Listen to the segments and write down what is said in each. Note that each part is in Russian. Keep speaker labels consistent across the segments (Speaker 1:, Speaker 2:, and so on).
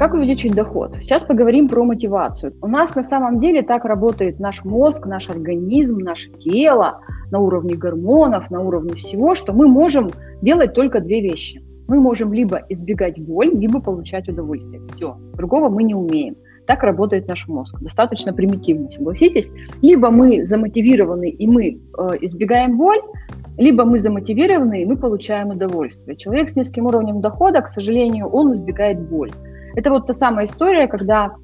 Speaker 1: как увеличить доход? Сейчас поговорим про мотивацию. У нас на самом деле так работает наш мозг, наш организм, наше тело на уровне гормонов, на уровне всего, что мы можем делать только две вещи. Мы можем либо избегать боль, либо получать удовольствие. Все. Другого мы не умеем. Так работает наш мозг. Достаточно примитивно, согласитесь. Либо мы замотивированы и мы э, избегаем боль, либо мы замотивированы и мы получаем удовольствие. Человек с низким уровнем дохода, к сожалению, он избегает боль. Это вот та самая история, когда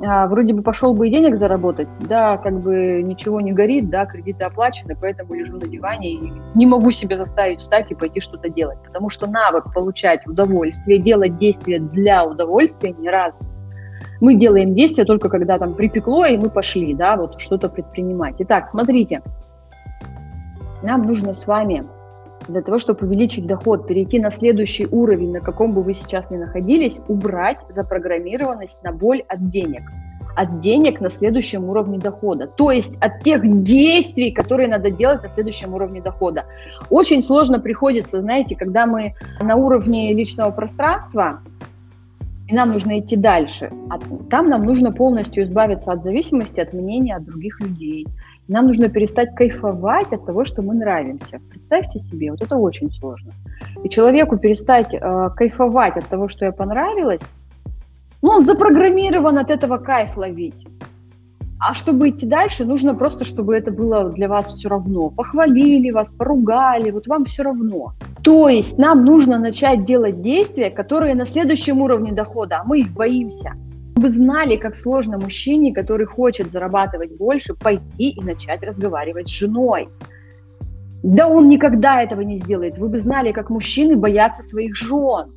Speaker 1: а, вроде бы пошел бы и денег заработать, да, как бы ничего не горит, да, кредиты оплачены, поэтому лежу на диване и не могу себя заставить встать и пойти что-то делать, потому что навык получать удовольствие, делать действия для удовольствия не разный. Мы делаем действия только когда там припекло, и мы пошли, да, вот что-то предпринимать. Итак, смотрите, нам нужно с вами для того, чтобы увеличить доход, перейти на следующий уровень, на каком бы вы сейчас ни находились, убрать запрограммированность на боль от денег. От денег на следующем уровне дохода. То есть от тех действий, которые надо делать на следующем уровне дохода. Очень сложно приходится, знаете, когда мы на уровне личного пространства, и нам нужно идти дальше. А там нам нужно полностью избавиться от зависимости от мнения от других людей. Нам нужно перестать кайфовать от того, что мы нравимся. Представьте себе, вот это очень сложно. И человеку перестать э, кайфовать от того, что я понравилась, ну, он запрограммирован от этого кайф ловить. А чтобы идти дальше, нужно просто, чтобы это было для вас все равно. Похвалили вас, поругали, вот вам все равно. То есть нам нужно начать делать действия, которые на следующем уровне дохода, а мы их боимся вы знали, как сложно мужчине, который хочет зарабатывать больше, пойти и начать разговаривать с женой. Да он никогда этого не сделает. Вы бы знали, как мужчины боятся своих жен.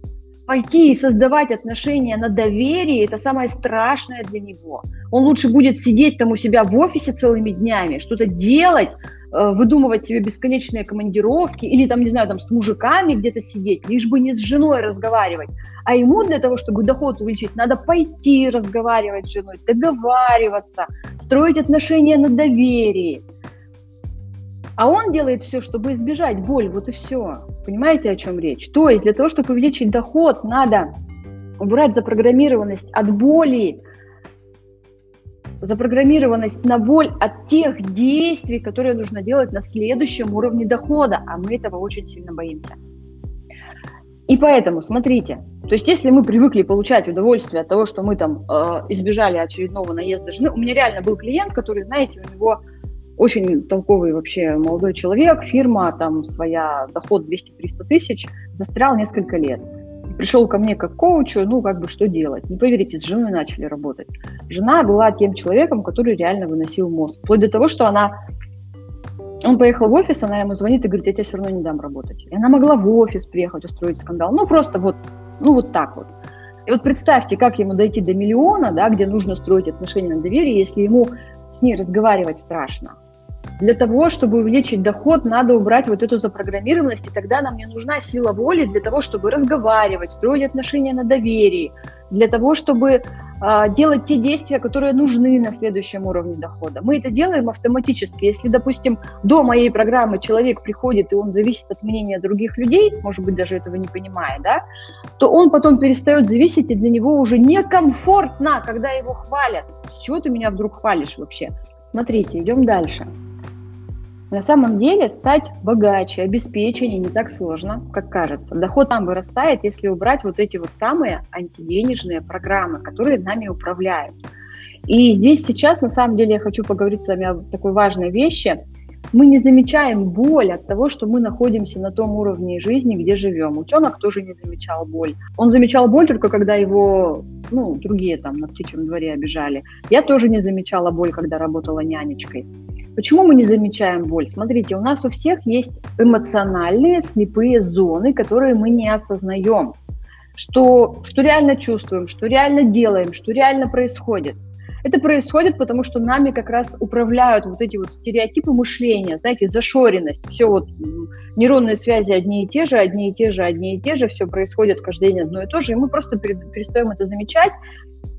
Speaker 1: Пойти и создавать отношения на доверии – это самое страшное для него. Он лучше будет сидеть там у себя в офисе целыми днями, что-то делать, выдумывать себе бесконечные командировки или там, не знаю, там с мужиками где-то сидеть, лишь бы не с женой разговаривать. А ему для того, чтобы доход увеличить, надо пойти разговаривать с женой, договариваться, строить отношения на доверии. А он делает все, чтобы избежать боль, вот и все. Понимаете, о чем речь? То есть для того, чтобы увеличить доход, надо убрать запрограммированность от боли, запрограммированность на боль от тех действий, которые нужно делать на следующем уровне дохода, а мы этого очень сильно боимся. И поэтому, смотрите, то есть если мы привыкли получать удовольствие от того, что мы там э, избежали очередного наезда жены, у меня реально был клиент, который, знаете, у него очень толковый вообще молодой человек, фирма, там своя, доход 200-300 тысяч, застрял несколько лет пришел ко мне как коучу, ну, как бы, что делать? Не поверите, с женой начали работать. Жена была тем человеком, который реально выносил мозг. Вплоть до того, что она... Он поехал в офис, она ему звонит и говорит, я тебе все равно не дам работать. И она могла в офис приехать, устроить скандал. Ну, просто вот, ну, вот так вот. И вот представьте, как ему дойти до миллиона, да, где нужно строить отношения на доверие, если ему с ней разговаривать страшно. Для того, чтобы увеличить доход, надо убрать вот эту запрограммированность, и тогда нам не нужна сила воли для того, чтобы разговаривать, строить отношения на доверии, для того, чтобы э, делать те действия, которые нужны на следующем уровне дохода. Мы это делаем автоматически. Если, допустим, до моей программы человек приходит, и он зависит от мнения других людей, может быть, даже этого не понимая, да, то он потом перестает зависеть, и для него уже некомфортно, когда его хвалят. С чего ты меня вдруг хвалишь вообще? Смотрите, идем дальше. На самом деле стать богаче, обеспеченнее не так сложно, как кажется. Доход там вырастает, если убрать вот эти вот самые антиденежные программы, которые нами управляют. И здесь сейчас, на самом деле, я хочу поговорить с вами о такой важной вещи. Мы не замечаем боль от того, что мы находимся на том уровне жизни, где живем. Утенок тоже не замечал боль. Он замечал боль только когда его, ну, другие там на птичьем дворе обижали. Я тоже не замечала боль, когда работала нянечкой. Почему мы не замечаем боль? Смотрите, у нас у всех есть эмоциональные слепые зоны, которые мы не осознаем. Что, что реально чувствуем, что реально делаем, что реально происходит. Это происходит, потому что нами как раз управляют вот эти вот стереотипы мышления, знаете, зашоренность. Все вот нейронные связи одни и те же, одни и те же, одни и те же, все происходит каждый день одно и то же, и мы просто перестаем это замечать,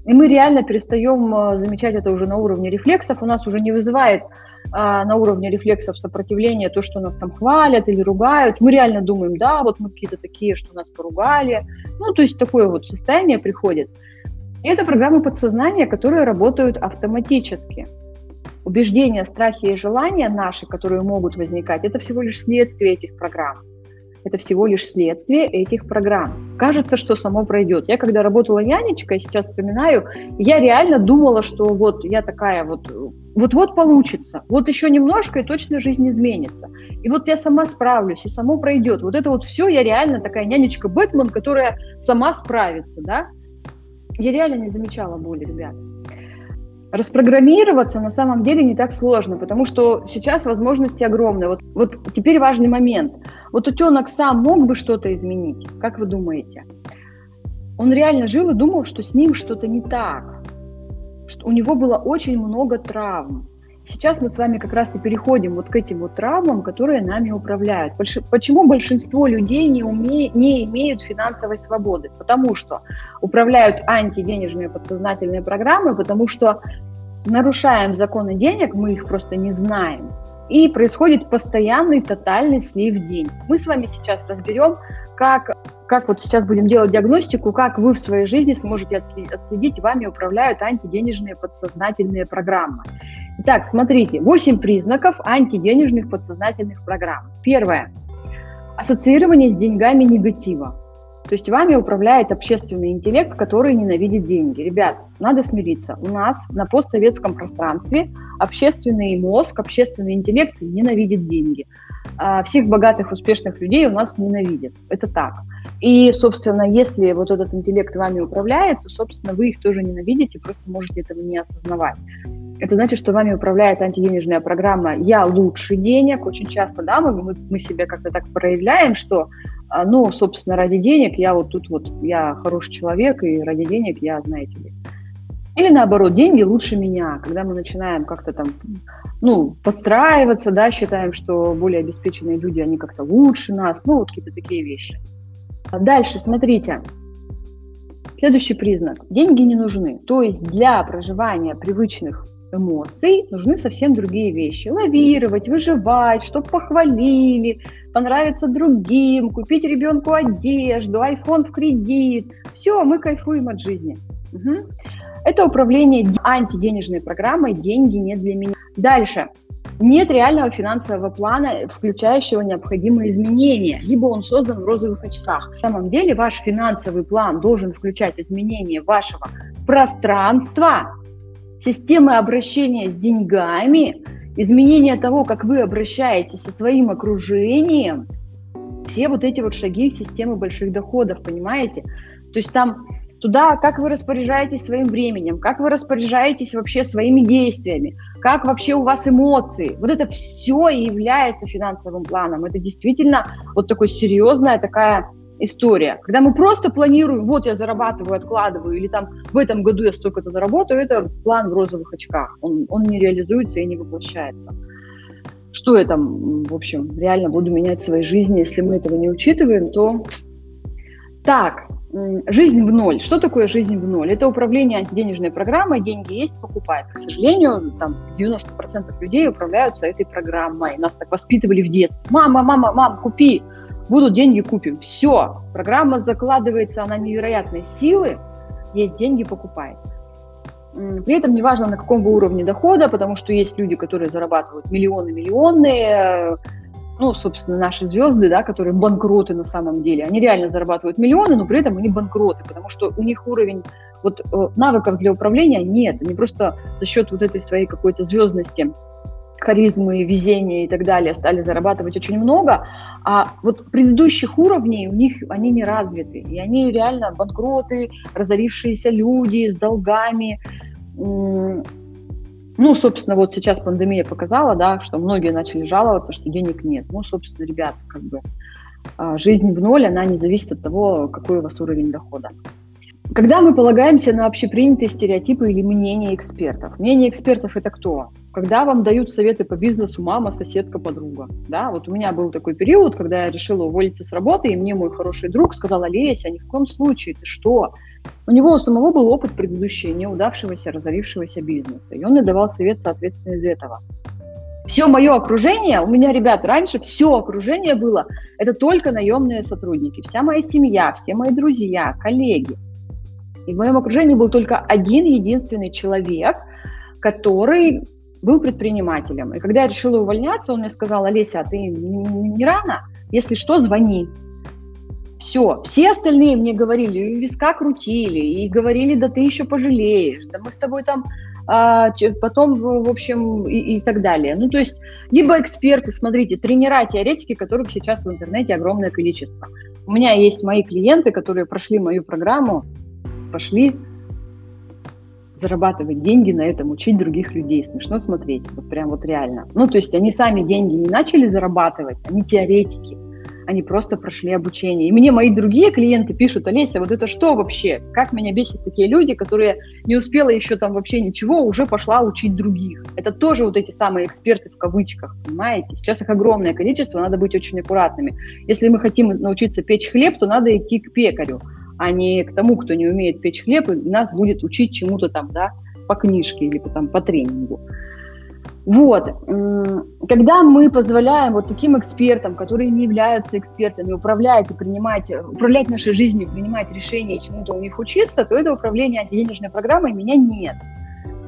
Speaker 1: и мы реально перестаем э, замечать это уже на уровне рефлексов, у нас уже не вызывает а, на уровне рефлексов сопротивления, то, что нас там хвалят или ругают, мы реально думаем, да, вот мы какие-то такие, что нас поругали. Ну, то есть такое вот состояние приходит. Это программы подсознания, которые работают автоматически. Убеждения, страхи и желания наши, которые могут возникать, это всего лишь следствие этих программ. Это всего лишь следствие этих программ. Кажется, что само пройдет. Я когда работала нянечкой, сейчас вспоминаю, я реально думала, что вот я такая вот, вот-вот получится, вот еще немножко, и точно жизнь изменится. И вот я сама справлюсь, и само пройдет. Вот это вот все, я реально такая нянечка Бэтмен, которая сама справится, да. Я реально не замечала боли, ребят. Распрограммироваться на самом деле не так сложно, потому что сейчас возможности огромные. Вот, вот теперь важный момент. Вот утенок сам мог бы что-то изменить, как вы думаете? Он реально жил и думал, что с ним что-то не так. Что у него было очень много травм. Сейчас мы с вами как раз и переходим вот к этим вот травмам, которые нами управляют. Почему большинство людей не, уме... не имеют финансовой свободы? Потому что управляют антиденежные подсознательные программы, потому что нарушаем законы денег, мы их просто не знаем. И происходит постоянный тотальный слив денег. Мы с вами сейчас разберем, как, как вот сейчас будем делать диагностику, как вы в своей жизни сможете отследить, вами управляют антиденежные подсознательные программы. Итак, смотрите, 8 признаков антиденежных подсознательных программ. Первое. Ассоциирование с деньгами негатива. То есть вами управляет общественный интеллект, который ненавидит деньги. Ребят, надо смириться. У нас на постсоветском пространстве общественный мозг, общественный интеллект ненавидит деньги. А всех богатых, успешных людей у нас ненавидят. Это так. И, собственно, если вот этот интеллект вами управляет, то, собственно, вы их тоже ненавидите, просто можете этого не осознавать. Это значит, что вами управляет антиденежная программа «Я лучше денег». Очень часто, да, мы, мы себя как-то так проявляем, что, а, ну, собственно, ради денег я вот тут вот, я хороший человек, и ради денег я, знаете ли. Или наоборот, деньги лучше меня, когда мы начинаем как-то там, ну, подстраиваться, да, считаем, что более обеспеченные люди, они как-то лучше нас, ну, вот какие-то такие вещи. Дальше, смотрите. Следующий признак. Деньги не нужны. То есть для проживания привычных эмоций нужны совсем другие вещи. Лавировать, выживать, чтобы похвалили, понравиться другим, купить ребенку одежду, iPhone в кредит. Все, мы кайфуем от жизни. Угу. Это управление антиденежной программой «Деньги не для меня». Дальше. Нет реального финансового плана, включающего необходимые изменения, либо он создан в розовых очках. На самом деле ваш финансовый план должен включать изменения вашего пространства, системы обращения с деньгами, изменение того, как вы обращаетесь со своим окружением, все вот эти вот шаги системы больших доходов, понимаете? То есть там туда, как вы распоряжаетесь своим временем, как вы распоряжаетесь вообще своими действиями, как вообще у вас эмоции. Вот это все является финансовым планом. Это действительно вот такой серьезная такая история. Когда мы просто планируем, вот я зарабатываю, откладываю, или там в этом году я столько-то заработаю, это план в розовых очках. Он, он не реализуется и не воплощается. Что я там, в общем, реально буду менять в своей жизни, если мы этого не учитываем, то... Так, жизнь в ноль. Что такое жизнь в ноль? Это управление антиденежной программой, деньги есть, покупай. К сожалению, там 90% людей управляются этой программой. Нас так воспитывали в детстве. Мама, мама, мам, купи будут деньги, купим. Все, программа закладывается, она невероятной силы, есть деньги, покупай. При этом неважно, на каком вы уровне дохода, потому что есть люди, которые зарабатывают миллионы, миллионы, ну, собственно, наши звезды, да, которые банкроты на самом деле, они реально зарабатывают миллионы, но при этом они банкроты, потому что у них уровень вот э, навыков для управления нет, они просто за счет вот этой своей какой-то звездности харизмы, везения и так далее стали зарабатывать очень много, а вот предыдущих уровней у них они не развиты, и они реально банкроты, разорившиеся люди с долгами. Ну, собственно, вот сейчас пандемия показала, да, что многие начали жаловаться, что денег нет. Ну, собственно, ребят, как бы а, жизнь в ноль, она не зависит от того, какой у вас уровень дохода. Когда мы полагаемся на общепринятые стереотипы или мнения экспертов. Мнение экспертов – это кто? Когда вам дают советы по бизнесу мама, соседка, подруга. Да? Вот у меня был такой период, когда я решила уволиться с работы, и мне мой хороший друг сказал, Олеся, ни в коем случае, ты что? У него у самого был опыт предыдущий неудавшегося, разорившегося бизнеса, и он мне давал совет соответственно из этого. Все мое окружение, у меня, ребят, раньше все окружение было, это только наемные сотрудники. Вся моя семья, все мои друзья, коллеги. И в моем окружении был только один единственный человек, который был предпринимателем. И когда я решила увольняться, он мне сказал, Олеся, а ты не, не, не рано? Если что, звони. Все. Все остальные мне говорили, и виска крутили, и говорили, да ты еще пожалеешь, да мы с тобой там а, потом, в общем, и, и так далее. Ну, то есть, либо эксперты, смотрите, тренера, теоретики, которых сейчас в интернете огромное количество. У меня есть мои клиенты, которые прошли мою программу, пошли зарабатывать деньги на этом, учить других людей. Смешно смотреть, вот прям вот реально. Ну, то есть они сами деньги не начали зарабатывать, они теоретики они просто прошли обучение. И мне мои другие клиенты пишут, Олеся, вот это что вообще? Как меня бесит такие люди, которые не успела еще там вообще ничего, уже пошла учить других. Это тоже вот эти самые эксперты в кавычках, понимаете? Сейчас их огромное количество, надо быть очень аккуратными. Если мы хотим научиться печь хлеб, то надо идти к пекарю, а не к тому, кто не умеет печь хлеб, и нас будет учить чему-то там, да, по книжке или там по тренингу. Вот. Когда мы позволяем вот таким экспертам, которые не являются экспертами, управлять и принимать, управлять нашей жизнью, принимать решения и чему-то у них учиться, то это управление антиденежной программой меня нет.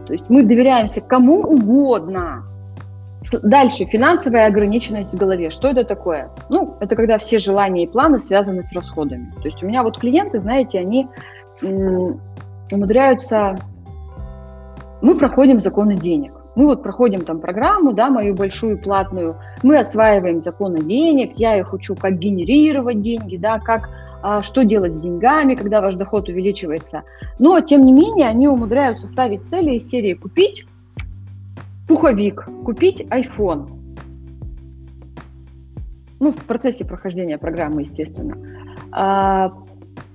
Speaker 1: То есть мы доверяемся кому угодно. Дальше, финансовая ограниченность в голове. Что это такое? Ну, это когда все желания и планы связаны с расходами. То есть у меня вот клиенты, знаете, они умудряются... Мы проходим законы денег мы вот проходим там программу, да, мою большую платную, мы осваиваем законы денег, я их учу, как генерировать деньги, да, как а, что делать с деньгами, когда ваш доход увеличивается. Но, тем не менее, они умудряются ставить цели из серии купить пуховик, купить iPhone. Ну, в процессе прохождения программы, естественно. А,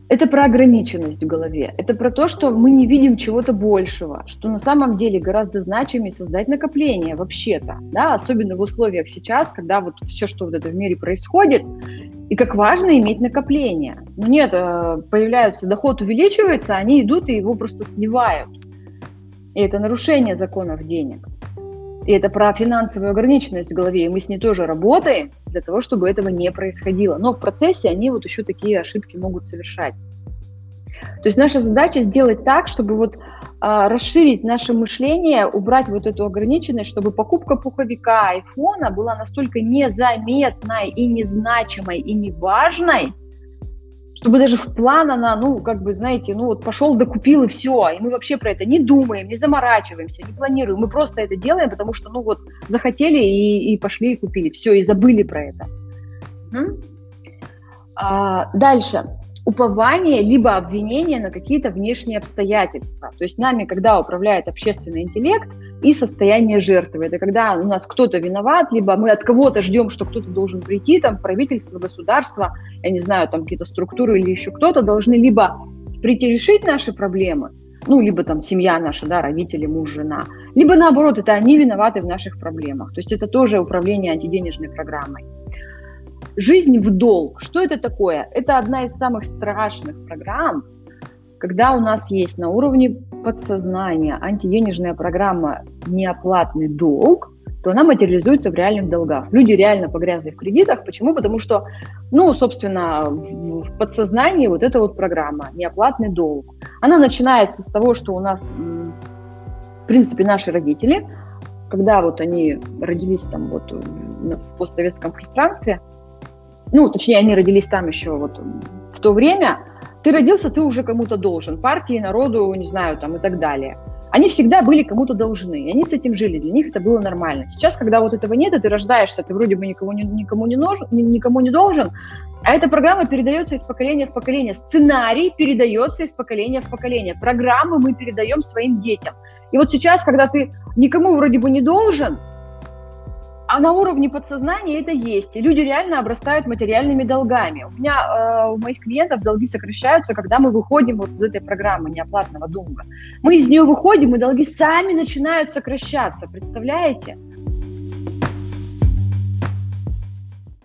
Speaker 1: это про ограниченность в голове. Это про то, что мы не видим чего-то большего, что на самом деле гораздо значимее создать накопление вообще-то, да, особенно в условиях сейчас, когда вот все, что вот это в мире происходит, и как важно иметь накопление. Ну нет, э, появляются, доход увеличивается, они идут и его просто сливают. И это нарушение законов денег. И это про финансовую ограниченность в голове, и мы с ней тоже работаем для того, чтобы этого не происходило. Но в процессе они вот еще такие ошибки могут совершать. То есть наша задача сделать так, чтобы вот а, расширить наше мышление, убрать вот эту ограниченность, чтобы покупка пуховика, айфона была настолько незаметной и незначимой и неважной, чтобы даже в план она, ну, как бы, знаете, ну, вот пошел, докупил и все, и мы вообще про это не думаем, не заморачиваемся, не планируем, мы просто это делаем, потому что, ну, вот, захотели и, и пошли и купили, все, и забыли про это. А, дальше упование либо обвинение на какие-то внешние обстоятельства. То есть нами, когда управляет общественный интеллект и состояние жертвы, это когда у нас кто-то виноват, либо мы от кого-то ждем, что кто-то должен прийти, там правительство, государство, я не знаю, там какие-то структуры или еще кто-то должны либо прийти решить наши проблемы, ну, либо там семья наша, да, родители, муж, жена, либо наоборот, это они виноваты в наших проблемах. То есть это тоже управление антиденежной программой. Жизнь в долг. Что это такое? Это одна из самых страшных программ, когда у нас есть на уровне подсознания антиденежная программа «неоплатный долг», то она материализуется в реальных долгах. Люди реально погрязли в кредитах. Почему? Потому что, ну, собственно, в подсознании вот эта вот программа «неоплатный долг». Она начинается с того, что у нас, в принципе, наши родители, когда вот они родились там вот в постсоветском пространстве – ну, точнее, они родились там еще вот в то время, ты родился, ты уже кому-то должен, партии, народу, не знаю, там и так далее. Они всегда были кому-то должны, и они с этим жили, для них это было нормально. Сейчас, когда вот этого нет, и ты рождаешься, ты вроде бы никому не, никому не, нужен, никому не должен, а эта программа передается из поколения в поколение. Сценарий передается из поколения в поколение. Программы мы передаем своим детям. И вот сейчас, когда ты никому вроде бы не должен, а на уровне подсознания это есть. И люди реально обрастают материальными долгами. У меня, э, у моих клиентов долги сокращаются, когда мы выходим вот из этой программы неоплатного долга. Мы из нее выходим, и долги сами начинают сокращаться. Представляете?